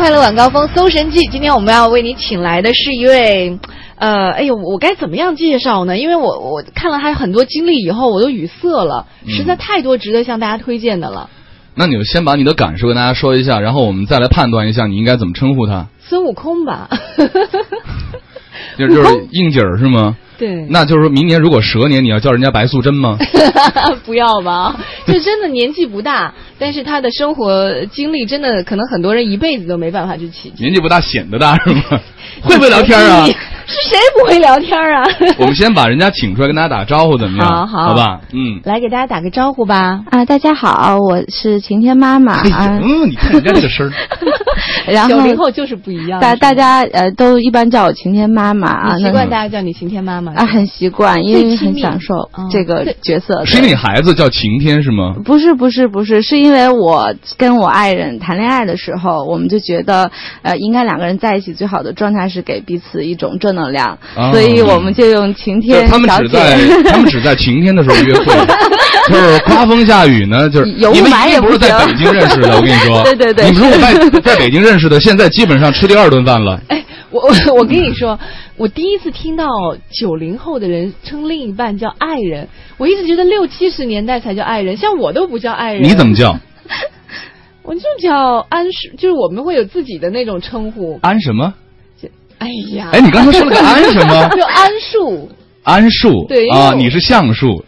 快乐晚高峰搜神记，今天我们要为你请来的是一位，呃，哎呦，我该怎么样介绍呢？因为我我看了他很多经历以后，我都语塞了，实在太多值得向大家推荐的了。那你就先把你的感受跟大家说一下，然后我们再来判断一下你应该怎么称呼他。孙悟空吧，就就是应景儿是吗？对，那就是说明年如果蛇年，你要叫人家白素贞吗？不要吧，就真的年纪不大，但是他的生活经历真的可能很多人一辈子都没办法去企及。年纪不大显得大是吗？会不会聊天啊？是谁不会聊天啊？我们先把人家请出来跟大家打个招呼，怎么样？好好好吧，嗯。来给大家打个招呼吧。啊，大家好，我是晴天妈妈啊。嗯，你看人家这个声儿。然后九零后就是不一样。大大家呃都一般叫我晴天妈妈啊。习惯大家叫你晴天妈妈啊，很习惯，因为很享受这个角色。是因为你孩子叫晴天是吗？不是不是不是，是因为我跟我爱人谈恋爱的时候，我们就觉得呃应该两个人在一起最好的状态是给彼此一种正能量，所以我们就用晴天。他们只在 他们只在晴天的时候约会，就是刮风下雨呢，就是有雾霾也不是在北京认识的，我跟你说。对对对。你们如果在在北京认识的，现在基本上吃第二顿饭了。哎，我我我跟你说，我第一次听到九零后的人称另一半叫爱人，我一直觉得六七十年代才叫爱人，像我都不叫爱人。你怎么叫？我就叫安树，就是我们会有自己的那种称呼。安什么？哎呀！哎，你刚才说了个安什么？就安树。安树。对啊，你是橡树。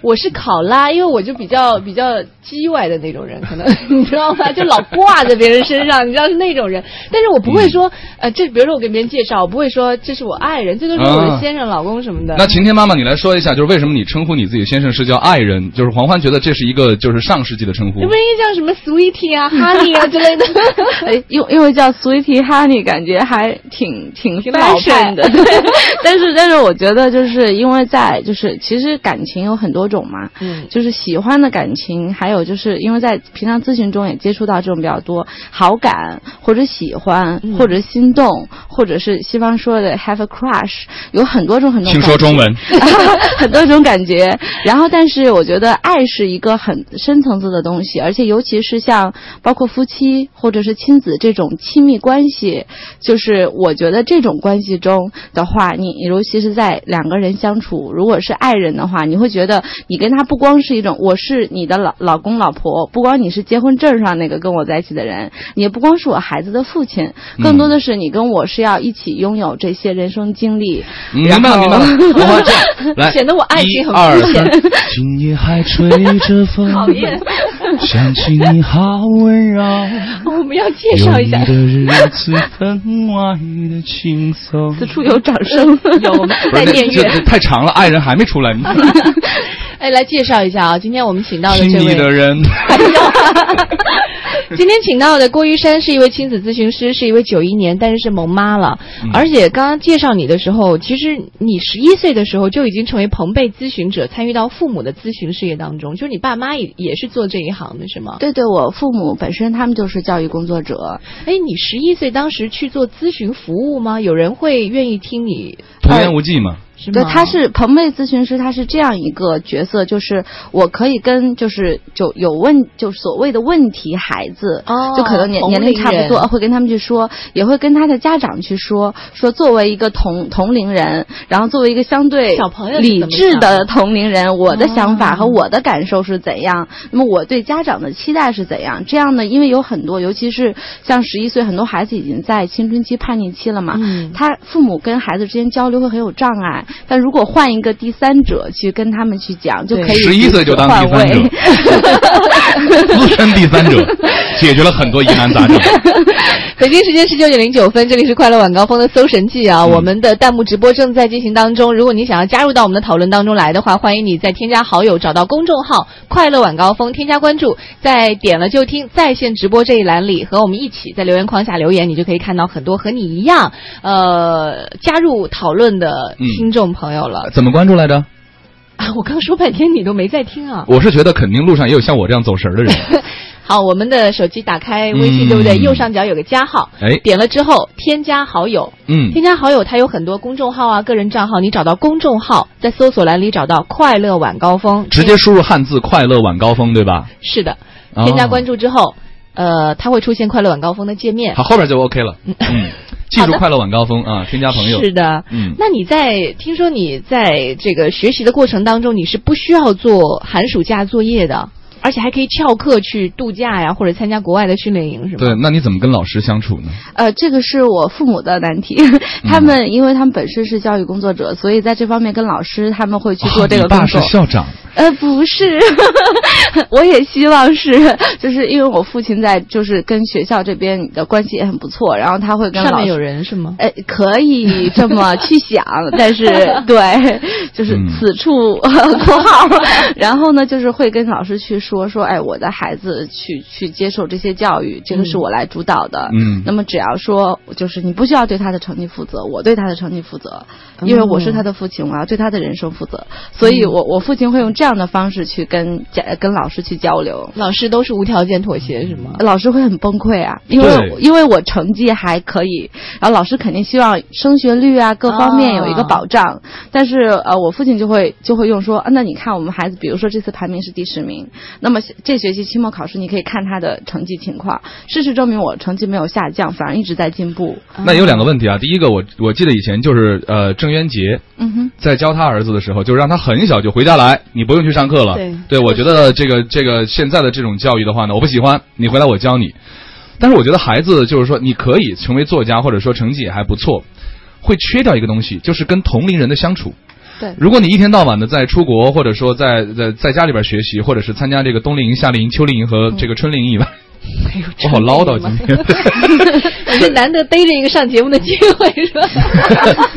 我是考拉，因为我就比较比较叽歪的那种人，可能 你知道吗？就老挂在别人身上，你知道是那种人。但是我不会说，呃，这比如说我给别人介绍，我不会说这是我爱人，这都是我的先生、老公什么的。那晴天妈妈，你来说一下，就是为什么你称呼你自己先生是叫爱人？就是黄欢觉得这是一个就是上世纪的称呼。不是叫什么 sweetie 啊、honey 啊 之类的？哎，因因为叫 sweetie honey，感觉还挺挺挺老派的。但是但是我觉得就是因为在就是其实感情有很多种嘛，嗯。就是喜欢的感情，还有就是因为在平常咨询中也接触到这种比较多，好感或者喜欢或者心动，或者是西方说的 have a crush，有很多种很多。听说中文。很多种感觉，然后但是我觉得爱是一个很深层次的东西，而且尤其是像包括夫妻或者是亲子这种亲密关系，就是我觉得这种关系中的话，你尤其是在两个人相处，如果是爱人的话，你会觉得你跟他不光。是一种，我是你的老老公老婆，不光你是结婚证上那个跟我在一起的人，你也不光是我孩子的父亲，更多的是你跟我是要一起拥有这些人生经历。明白了，明白了。来，显得我爱情很肤浅。今夜还吹着 风，讨厌。想起你好温柔。我们要介绍一下。的日子分外的轻松。此处有掌声，有我们在电乐。太长了，爱人还没出来。哎，来介绍一下啊！今天我们请到的这位，的人，今天请到的郭玉山是一位亲子咨询师，是一位九一年，但是是萌妈了。而且刚刚介绍你的时候，其实你十一岁的时候就已经成为朋辈咨询者，参与到父母的咨询事业当中。就是你爸妈也也是做这一行的，是吗？对对，我父母本身他们就是教育工作者。哎，你十一岁当时去做咨询服务吗？有人会愿意听你？童言无忌吗？对，他是朋辈咨询师，他是这样一个角色，就是我可以跟就是就有问就所谓的问题孩子，就可能年年龄差不多，会跟他们去说，也会跟他的家长去说，说作为一个同同龄人，然后作为一个相对小朋友理智的同龄人，我的想法和我的感受是怎样？那么我对家长的期待是怎样？这样呢？因为有很多，尤其是像十一岁，很多孩子已经在青春期叛逆期了嘛，他父母跟孩子之间交流会很有障碍。但如果换一个第三者去跟他们去讲，就可以十一岁就当第三者，资深第三者，解决了很多疑难杂症。北京时间十九点零九分，这里是快乐晚高峰的搜神记啊！我们的弹幕直播正在进行当中。如果你想要加入到我们的讨论当中来的话，欢迎你在添加好友，找到公众号“快乐晚高峰”，添加关注，在点了就听在线直播这一栏里，和我们一起在留言框下留言，你就可以看到很多和你一样，呃，加入讨论的听众朋友了。怎么关注来着？啊，我刚说半天你都没在听啊！我是觉得肯定路上也有像我这样走神的人。好，我们的手机打开微信，对不对？右上角有个加号，哎，点了之后添加好友，嗯，添加好友，它有很多公众号啊、个人账号，你找到公众号，在搜索栏里找到“快乐晚高峰”，直接输入汉字“快乐晚高峰”，对吧？是的，添加关注之后。呃，它会出现快乐晚高峰的界面。好，后边就 OK 了。嗯，记住快乐晚高峰啊，添加朋友。是的，嗯那你在听说你在这个学习的过程当中，你是不需要做寒暑假作业的，而且还可以翘课去度假呀，或者参加国外的训练营，是吗？对，那你怎么跟老师相处呢？呃，这个是我父母的难题，他们因为他们本身是教育工作者，所以在这方面跟老师他们会去做这哦你爸个工作。是校长，呃，不是，我也希望是，就是因为我父亲在就是跟学校这边的关系也很不错，然后他会跟老师上面有人是吗？哎，可以这么 去想，但是 对，就是嗯此处括号，然后呢，就是会跟老师去说说，哎，我的孩子去去接受这些教育，这个是我来主导的。嗯那么只要说，就是你不需要对他的成绩负责，我对他的成绩负责，因为我是他的父亲，我要对他的人生负责，所以我我父亲会用这样的方式去跟家跟老师去交流。老师都是无条件妥协是吗？老师会很崩溃啊，因为因为我成绩还可以，然后老师肯定希望升学率啊各方面有一个保障，但是呃，我父亲就会就会用说，啊那你看我们孩子，比如说这次排名是第十名，那么这学期期末考试你可以看他的成绩情况，事实证明我成绩没有下降，反而一直在进步。那有两个问题啊。第一个，我我记得以前就是呃郑渊洁嗯哼，在教他儿子的时候，就让他很小就回家来，你不用去上课了。对我觉得这个这个现在的这种教育的话呢，我不喜欢，你回来我教你。但是我觉得孩子就是说，你可以成为作家，或者说成绩也还不错，会缺掉一个东西，就是跟同龄人的相处。对如果你一天到晚的在出国，或者说在在在家里边学习，或者是参加这个冬令营、夏令营、秋令营和这个春令营以外，哎呦，我好唠叨今天。你是难得逮着一个上节目的机会是吧？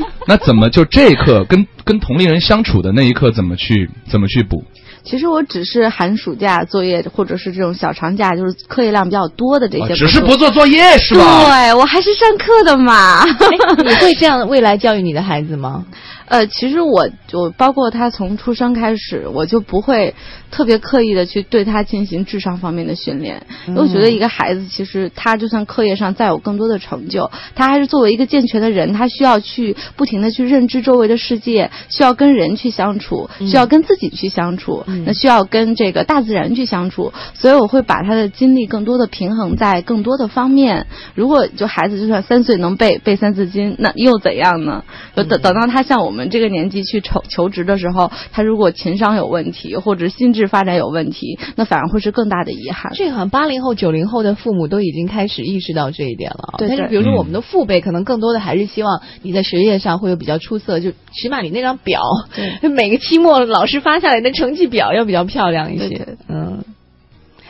那怎么就这一刻跟跟同龄人相处的那一刻怎么去怎么去补？其实我只是寒暑假作业或者是这种小长假，就是课业量比较多的这些、啊只是不做作业是吧？对我还是上课的嘛。哎，你会这样未来教育你的孩子吗？呃，其实我就包括他从出生开始，我就不会特别刻意的去对他进行智商方面的训练，因为我觉得一个孩子其实他就算课业上再有更多的成就，他还是作为一个健全的人，他需要去不停的去认知周围的世界，需要跟人去相处，需要跟自己去相处，那需要跟这个大自然去相处，所以我会把他的精力更多的平衡在更多的方面。如果就孩子就算三岁能背背三字经，那又怎样呢？就等等到他像我们这个年纪去求求职的时候，他如果情商有问题或者心智发展有问题，那反而会是更大的遗憾。这个好像八零后、九零后的父母都已经开始意识到这一点了啊。对对但是比如说嗯我们的父辈，可能更多的还是希望你在学业上会有比较出色，就起码你那张表，每个期末老师发下来的成绩表要比较漂亮一些。对对嗯。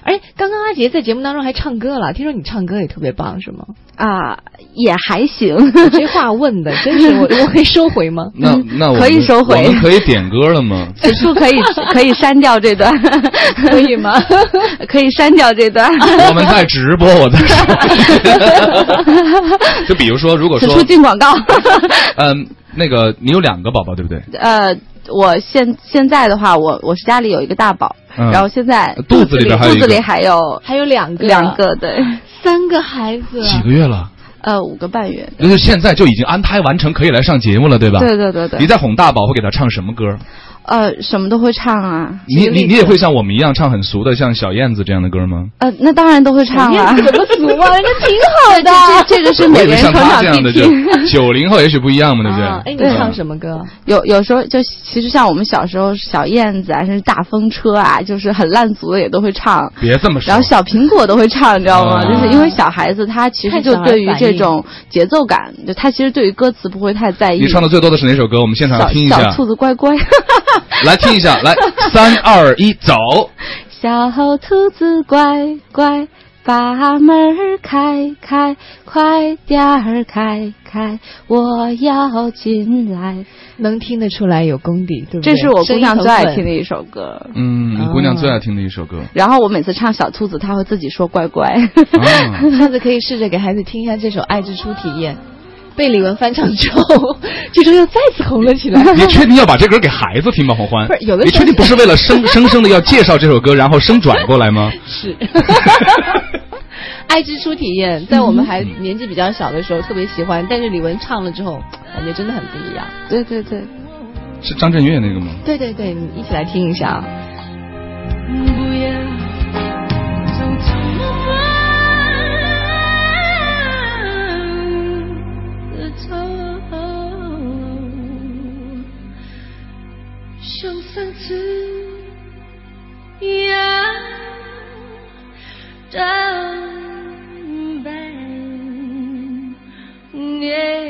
哎，刚刚阿杰在节目当中还唱歌了，听说你唱歌也特别棒，是吗？啊，也还行。这话问的真是我，我可以收回吗？那那我可以收回我们可以点歌了吗？此处可以可以删掉这段，可以吗？可以删掉这段。我们在直播，我在说。就比如说，如果说此处，进广告。嗯，那个你有两个宝宝对不对？呃，我现现在的话，我我是家里有一个大宝，嗯然后现在肚子里边还有肚子里还有还有两个，两，个，对，三个孩子，几个月了？呃，五个半月。那就是现在就已经安胎完成，可以来上节目了，对吧？对对对对，你在哄大宝会给他唱什么歌？呃，什么都会唱啊。你你你也会像我们一样唱很俗的，像小燕子这样的歌吗？呃，那当然都会唱啊。怎么俗啊？人家挺好的。这 这个是每个人成他这样的，长必就听。九零后也许不一样嘛，对不对？啊哎，你唱什么歌？有有时候就其实像我们小时候小燕子啊，甚至大风车啊，就是很烂俗的也都会唱。别这么说。然后小苹果都会唱，你知道吗？啊就是因为小孩子他其实就对于这种节奏感，就他其实对于歌词不会太在意。你唱的最多的是哪首歌？我们现场听一下小，兔子乖乖。来听一下，来，三二一，走。小兔子乖乖，把门儿开开，快点儿开开，我要进来。能听得出来有功底，对不对？这是我姑娘最爱听的。一首歌。嗯，你姑娘最爱听的一首歌。然后我每次唱小兔子，她会自己说乖乖。啊，下次可以试着给孩子听一下这首《爱之初体验》，被李玟翻唱之后，据说又再次红了起来。你确定要把这歌给 孩子听吗？黄欢，不是有的你确定不是为了生 生生的要介绍这首歌，然后生转过来吗？是。爱之初体验，在我们还年纪比较小的时候特别喜欢，但是李玟唱了之后，感觉真的很不一样。对对对，是张震岳那个吗？对对对，你一起来听一下啊。不要 down bend. Yeah.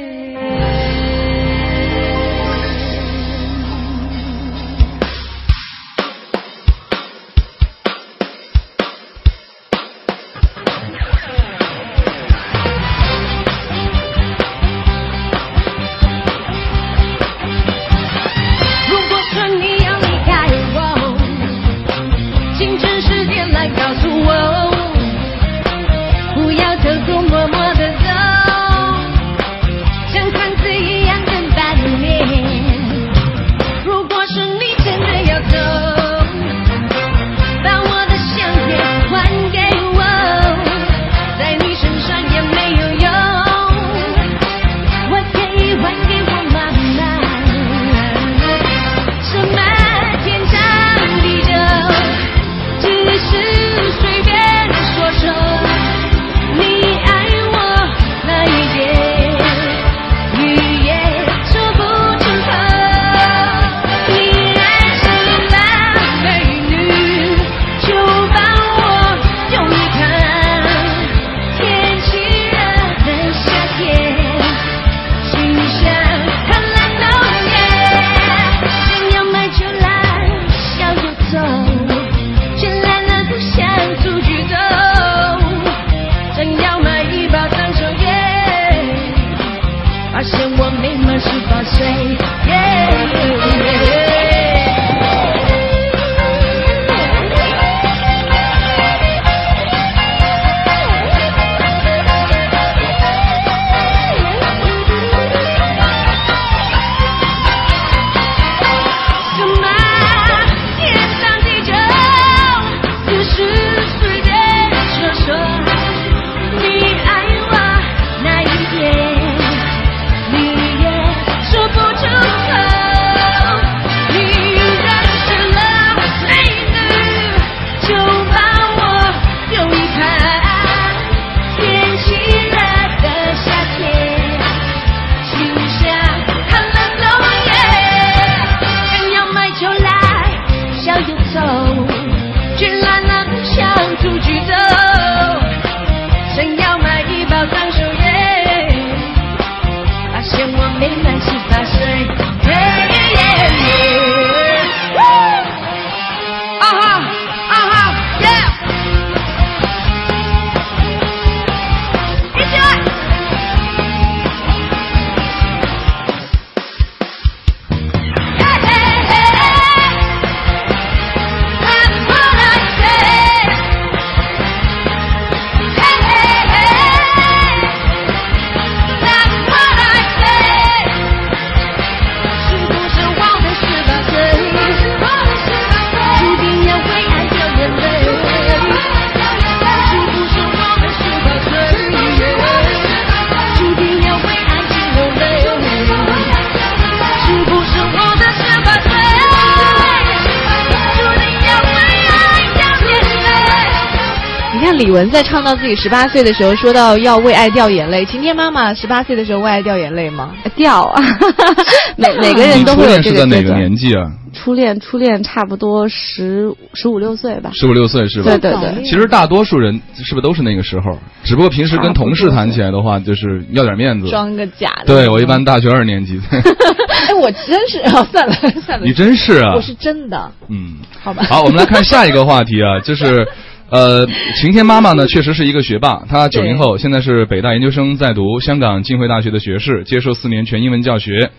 玟在唱到自己十八岁的时候，说到要为爱掉眼泪。晴天妈妈十八岁的时候为爱掉眼泪吗？掉啊！每每个人都会有这个是在哪个年纪啊？初恋，初恋差不多十十五六岁吧。十五六岁是吧？对对对。其实大多数人是不是都是那个时候？只不过平时跟同事谈起来的话，就是要点面子，装个假的。对我一般大学二年级。哎，我真是啊，算了算了。你真是啊！我是真的。嗯，好吧。好，我们来看下一个话题啊，就是。呃，晴天妈妈呢，确实是一个学霸。她九零后，现在是北大研究生在读，香港浸会大学的学士，接受四年全英文教学。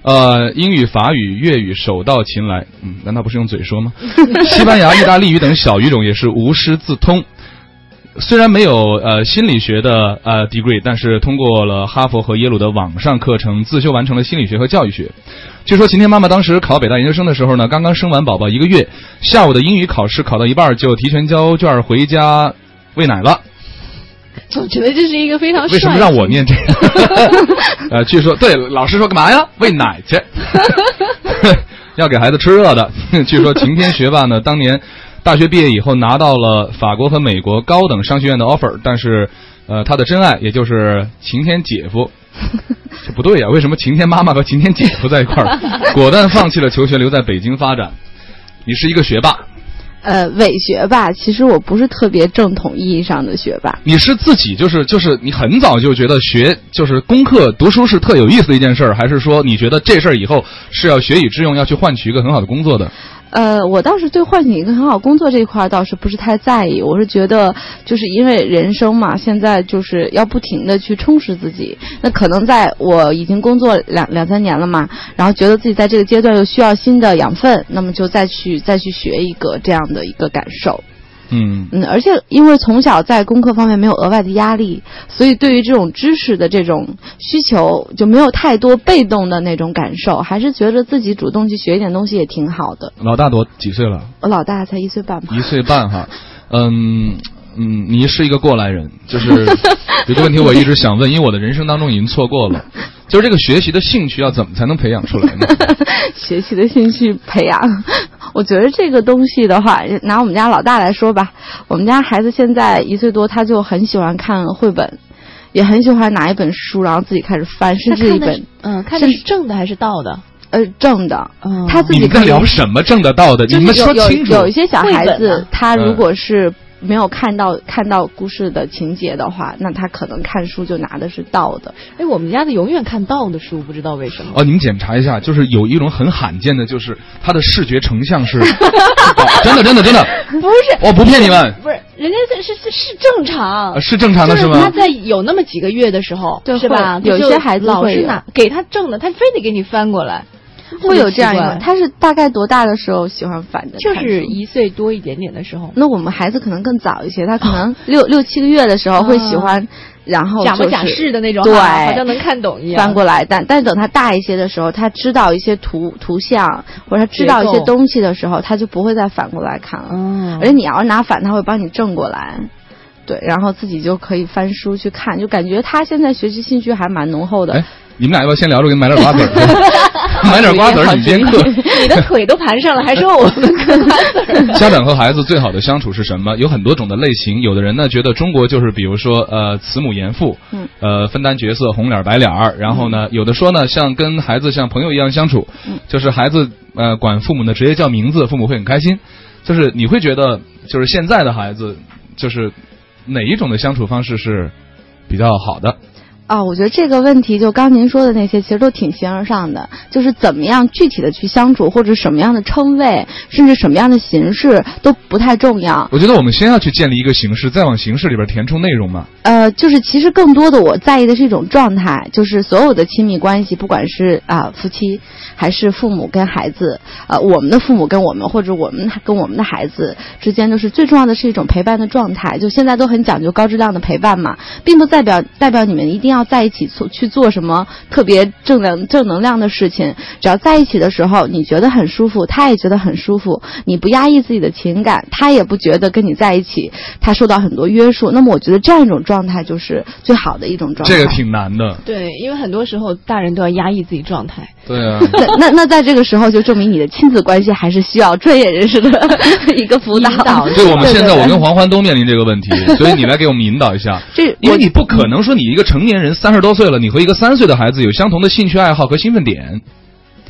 呃，英语、法语、粤语手到擒来。嗯，难道不是用嘴说吗？西班牙、意大利语等小语种也是无师自通。虽然没有呃心理学的呃 degree，但是通过了哈佛和耶鲁的网上课程，自修完成了心理学和教育学。据说晴天妈妈当时考北大研究生的时候呢，刚刚生完宝宝一个月，下午的英语考试考到一半就提前交卷回家喂奶了。总觉得这是一个非常为什么让我念这个？呃，据说对老师说干嘛呀？喂奶去，要给孩子吃热的。据说晴天学霸呢，当年大学毕业以后拿到了法国和美国高等商学院的 offer，但是呃，他的真爱也就是晴天姐夫。这不对呀，为什么晴天妈妈和晴天姐夫在一块儿？果断放弃了求学，留在北京发展。你是一个学霸。呃，伪学霸，其实我不是特别正统意义上的学霸。你是自己就是就是你很早就觉得学就是功课读书是特有意思的一件事儿，还是说你觉得这事儿以后是要学以致用，要去换取一个很好的工作的？呃，我倒是对唤醒一个很好工作这一块倒是不是太在意。我是觉得，就是因为人生嘛，现在就是要不停的去充实自己。那可能在我已经工作两两三年了嘛，然后觉得自己在这个阶段又需要新的养分，那么就再去再去学一个这样的一个感受。嗯嗯，而且因为从小在功课方面没有额外的压力，所以对于这种知识的这种需求就没有太多被动的那种感受，还是觉得自己主动去学一点东西也挺好的。老大多几岁了？我老大才一岁半吧。一岁半哈，嗯嗯，你是一个过来人，就是有个问题我一直想问，因为我的人生当中已经错过了，就是这个学习的兴趣要怎么才能培养出来呢？学习的兴趣培养，我觉得这个东西的话，拿我们家老大来说吧，我们家孩子现在一岁多，他就很喜欢看绘本，也很喜欢拿一本书，然后自己开始翻，甚至一本嗯，看的是正的还是倒的？呃正的，嗯他自己你们在聊什么正的倒的？你们说清楚。有有一些小孩子他嗯如果是没有看到看到故事的情节的话，那他可能看书就拿的是倒的。哎，我们家的永远看倒的书，不知道为什么。哦，你们检查一下，就是有一种很罕见的，就是它的视觉成像是，真的真的真的，不是，我不骗你们，不是，人家是是是是正常呃。是正常的就是吧他？在有那么几个月的时候，对是吧？有些孩子老是拿给他正的，他非得给你翻过来，会有这样一个，他是大概多大的时候喜欢反着就？是一岁多一点点的时候，那我们孩子可能更早一些，他可能六、六七个月的时候会喜欢，然后就是假模假式的那种，对好像能看懂一样。翻过来，但但等他大一些的时候，他知道一些图图像或者他知道一些东西的时候，他就不会再反过来看了。嗯而且你要是拿反，他会帮你正过来。对，然后自己就可以翻书去看，就感觉他现在学习兴趣还蛮浓厚的哎。，你们俩要不要先聊着，给你买点瓜子儿？买点瓜子儿，你先嗑。你的腿都盘上了，还说我们嗑瓜子儿？家长和孩子最好的相处是什么？有很多种的类型。有的人呢觉得中国就是比如说呃慈母严父，嗯呃分担角色红脸白脸儿。然后呢，有的说呢像跟孩子像朋友一样相处，嗯就是孩子呃管父母的职业叫名字，父母会很开心。就是你会觉得就是现在的孩子就是哪一种的相处方式是比较好的？啊，我觉得这个问题就刚您说的那些，其实都挺形而上的，就是怎么样具体的去相处，或者什么样的称谓，甚至什么样的形式都不太重要。我觉得我们先要去建立一个形式，再往形式里边填充内容嘛。呃，就是其实更多的我在意的是一种状态，就是所有的亲密关系，不管是啊、夫妻，还是父母跟孩子，呃，我们的父母跟我们，或者我们跟我们的孩子之间，就是最重要的是一种陪伴的状态。就现在都很讲究高质量的陪伴嘛，并不代表代表你们一定要在一起做去做什么特别正能正能量的事情。只要在一起的时候，你觉得很舒服，他也觉得很舒服，你不压抑自己的情感，他也不觉得跟你在一起他受到很多约束。那么我觉得这样一种状态就是最好的一种状态。这个挺难的。对，因为很多时候大人都要压抑自己状态。对啊。那那那在这个时候就证明你的亲子关系还是需要专业人士的 一个辅导。引 导对，我们现在我跟黄欢都面临这个问题，所以你来给我们引导一下。这我因为你不可能说你一个成年人三十多岁了，你和一个三岁的孩子有相同的兴趣爱好和兴奋点，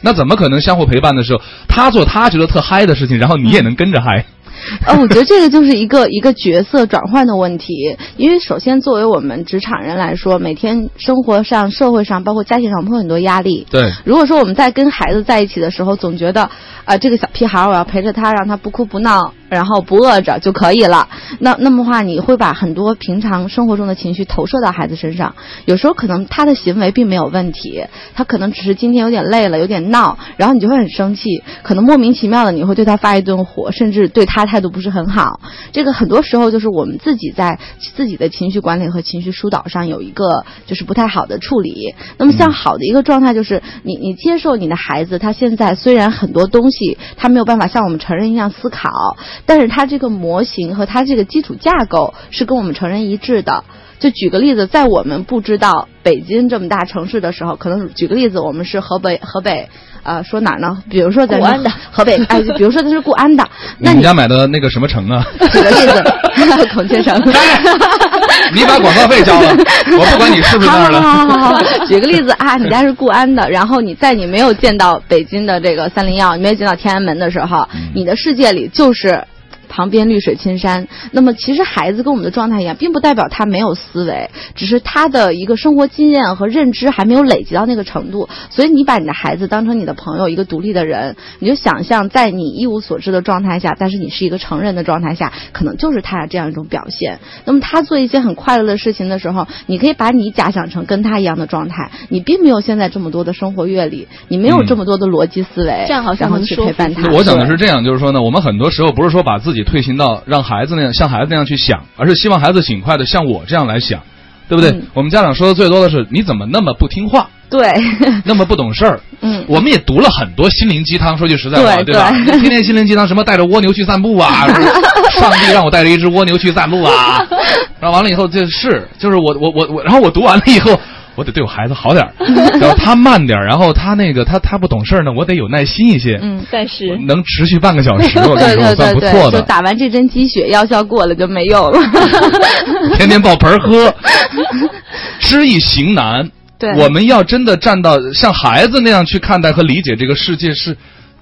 那怎么可能相互陪伴的时候，他做他觉得特嗨的事情，然后你也能跟着嗨？呃，我觉得这个就是一个一个角色转换的问题。因为首先，作为我们职场人来说，每天生活上、社会上，包括家庭上，我们会有很多压力。对，如果说我们在跟孩子在一起的时候，总觉得啊、这个小屁孩儿我要陪着他，让他不哭不闹，然后不饿着就可以了。那那么话，你会把很多平常生活中的情绪投射到孩子身上。有时候可能他的行为并没有问题，他可能只是今天有点累了，有点闹，然后你就会很生气，可能莫名其妙的你会对他发一顿火，甚至对他态度不是很好。这个很多时候就是我们自己在自己的情绪管理和情绪疏导上有一个就是不太好的处理。那么像好的一个状态就是你你接受你的孩子，他现在虽然很多东西他没有办法像我们成人一样思考，但是它这个模型和它这个基础架构是跟我们成人一致的。就举个例子，在我们不知道北京这么大城市的时候，可能举个例子，我们是河北河北，呃，说哪儿呢？比如说咱固安的河北，哎，就比如说他是固安的，那 你你们家买的那个什么城啊？举个例子，孔雀城。你把广告费交了，我不管你是不是那儿的。好好好举个例子啊，你家是固安的，然后你在你没有见到北京的这个三零幺，你没有见到天安门的时候，嗯你的世界里就是旁边绿水青山。那么其实孩子跟我们的状态一样，并不代表他没有思维，只是他的一个生活经验和认知还没有累积到那个程度。所以你把你的孩子当成你的朋友，一个独立的人，你就想象在你一无所知的状态下，但是你是一个成人的状态下，可能就是他这样一种表现。那么他做一些很快乐的事情的时候，你可以把你假想成跟他一样的状态，你并没有现在这么多的生活阅历，你没有这么多的逻辑思维，这样好像然后去陪伴他。我想的是这样，就是说呢，我们很多时候不是说把自己退行到让孩子那样像孩子那样去想，而是希望孩子尽快的像我这样来想，对不对？嗯我们家长说的最多的是你怎么那么不听话，对，那么不懂事儿。嗯，我们也读了很多心灵鸡汤，说句实在话，对吧？对天天心灵鸡汤，什么带着蜗牛去散步啊，上帝让我带着一只蜗牛去散步啊，然后完了以后就是就是我我我我，然后我读完了以后。我得对我孩子好点儿，然后他慢点儿，然后他那个他他不懂事儿呢，我得有耐心一些。嗯，但是能持续半个小时，我跟对你说，对对对，算不错的。就打完这针鸡血，药效过了就没有了。天天抱盆儿喝，知易行难。对我们要真的站到像孩子那样去看待和理解这个世界，是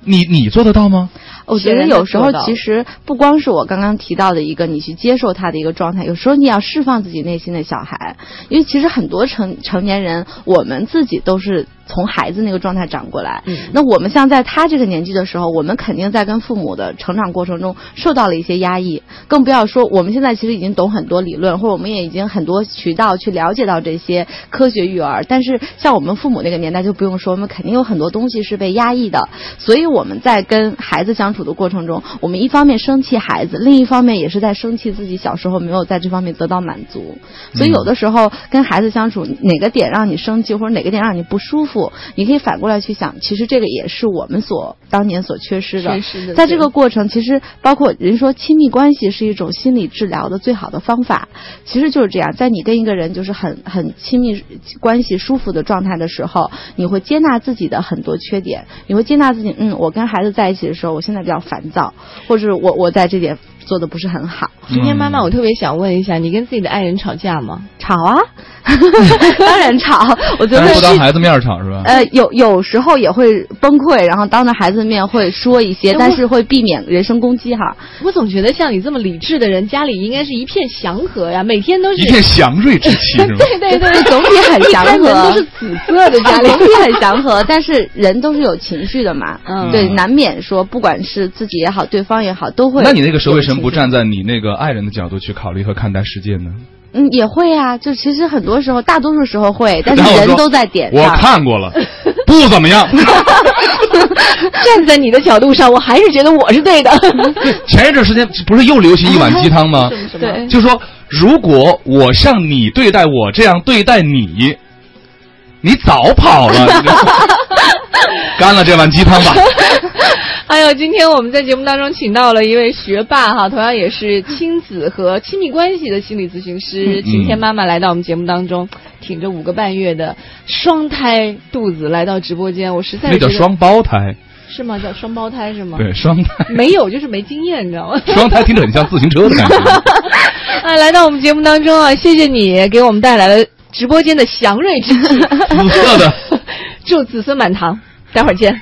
你你做得到吗？我觉得有时候其实不光是我刚刚提到的一个你去接受他的一个状态，有时候你也要释放自己内心的小孩，因为其实很多成成年人，我们自己都是从孩子那个状态长过来。嗯那我们像在他这个年纪的时候，我们肯定在跟父母的成长过程中受到了一些压抑，更不要说我们现在其实已经懂很多理论，或者我们也已经很多渠道去了解到这些科学育儿。但是像我们父母那个年代就不用说，我们肯定有很多东西是被压抑的，所以我们在跟孩子相处的过程中，我们一方面生气孩子，另一方面也是在生气自己小时候没有在这方面得到满足。所以有的时候跟孩子相处，哪个点让你生气，或者哪个点让你不舒服，你可以反过来去想，其实这个也是我们所当年所缺失的。的在这个过程，其实包括人说亲密关系是一种心理治疗的最好的方法，其实就是这样，在你跟一个人就是很很亲密关系舒服的状态的时候，你会接纳自己的很多缺点，你会接纳自己，嗯，我跟孩子在一起的时候，我现在比较烦躁，或者是我我在这点做的不是很好，今天妈妈，我特别想问一下，你跟自己的爱人吵架吗？吵啊，当然吵，我觉得不当孩子面吵是吧？呃，有有时候也会崩溃，然后当着孩子面会说一些，但是会避免人身攻击哈。我总觉得像你这么理智的人，家里应该是一片祥和呀，每天都是一片祥瑞之气是吗？对对对，总体很祥和都是紫色的家里。总体很祥和，但是人都是有情绪的嘛，嗯对，难免说不管是自己也好，对方也好，都会。那你那个时候为什么不站？在你那个爱人的角度去考虑和看待世界呢？嗯，也会啊，就其实很多时候，大多数时候会，但是人都在点我上。看过了，不怎么样。站在你的角度上，我还是觉得我是对的。前一阵时间不是又流行一碗鸡汤吗？对就说如果我像你对待我这样对待你，你早跑了，干了这碗鸡汤吧。还有，今天我们在节目当中请到了一位学霸哈，同样也是亲子和亲密关系的心理咨询师嗯晴天妈妈来到我们节目当中，挺着五个半月的双胎肚子来到直播间，我实在是那叫双胞胎，是吗？叫双胞胎是吗？对，双胎。没有就是没经验，你知道吗？双胎听着很像自行车的感觉。啊，来到我们节目当中啊，谢谢你给我们带来了直播间的祥瑞之气，紫色的。祝子孙满堂，待会儿见。